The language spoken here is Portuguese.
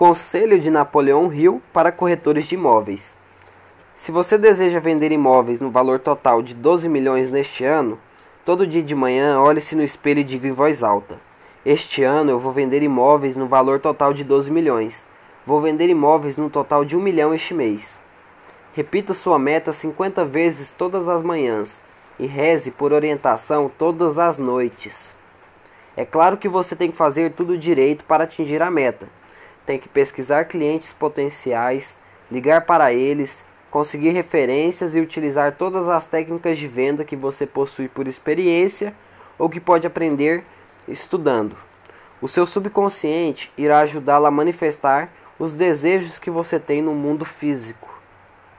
Conselho de Napoleão Hill para corretores de imóveis. Se você deseja vender imóveis no valor total de 12 milhões neste ano, todo dia de manhã olhe-se no espelho e diga em voz alta: Este ano eu vou vender imóveis no valor total de 12 milhões. Vou vender imóveis no total de 1 milhão este mês. Repita sua meta 50 vezes todas as manhãs e reze por orientação todas as noites. É claro que você tem que fazer tudo direito para atingir a meta. Tem que pesquisar clientes potenciais, ligar para eles, conseguir referências e utilizar todas as técnicas de venda que você possui por experiência ou que pode aprender estudando. O seu subconsciente irá ajudá-lo a manifestar os desejos que você tem no mundo físico.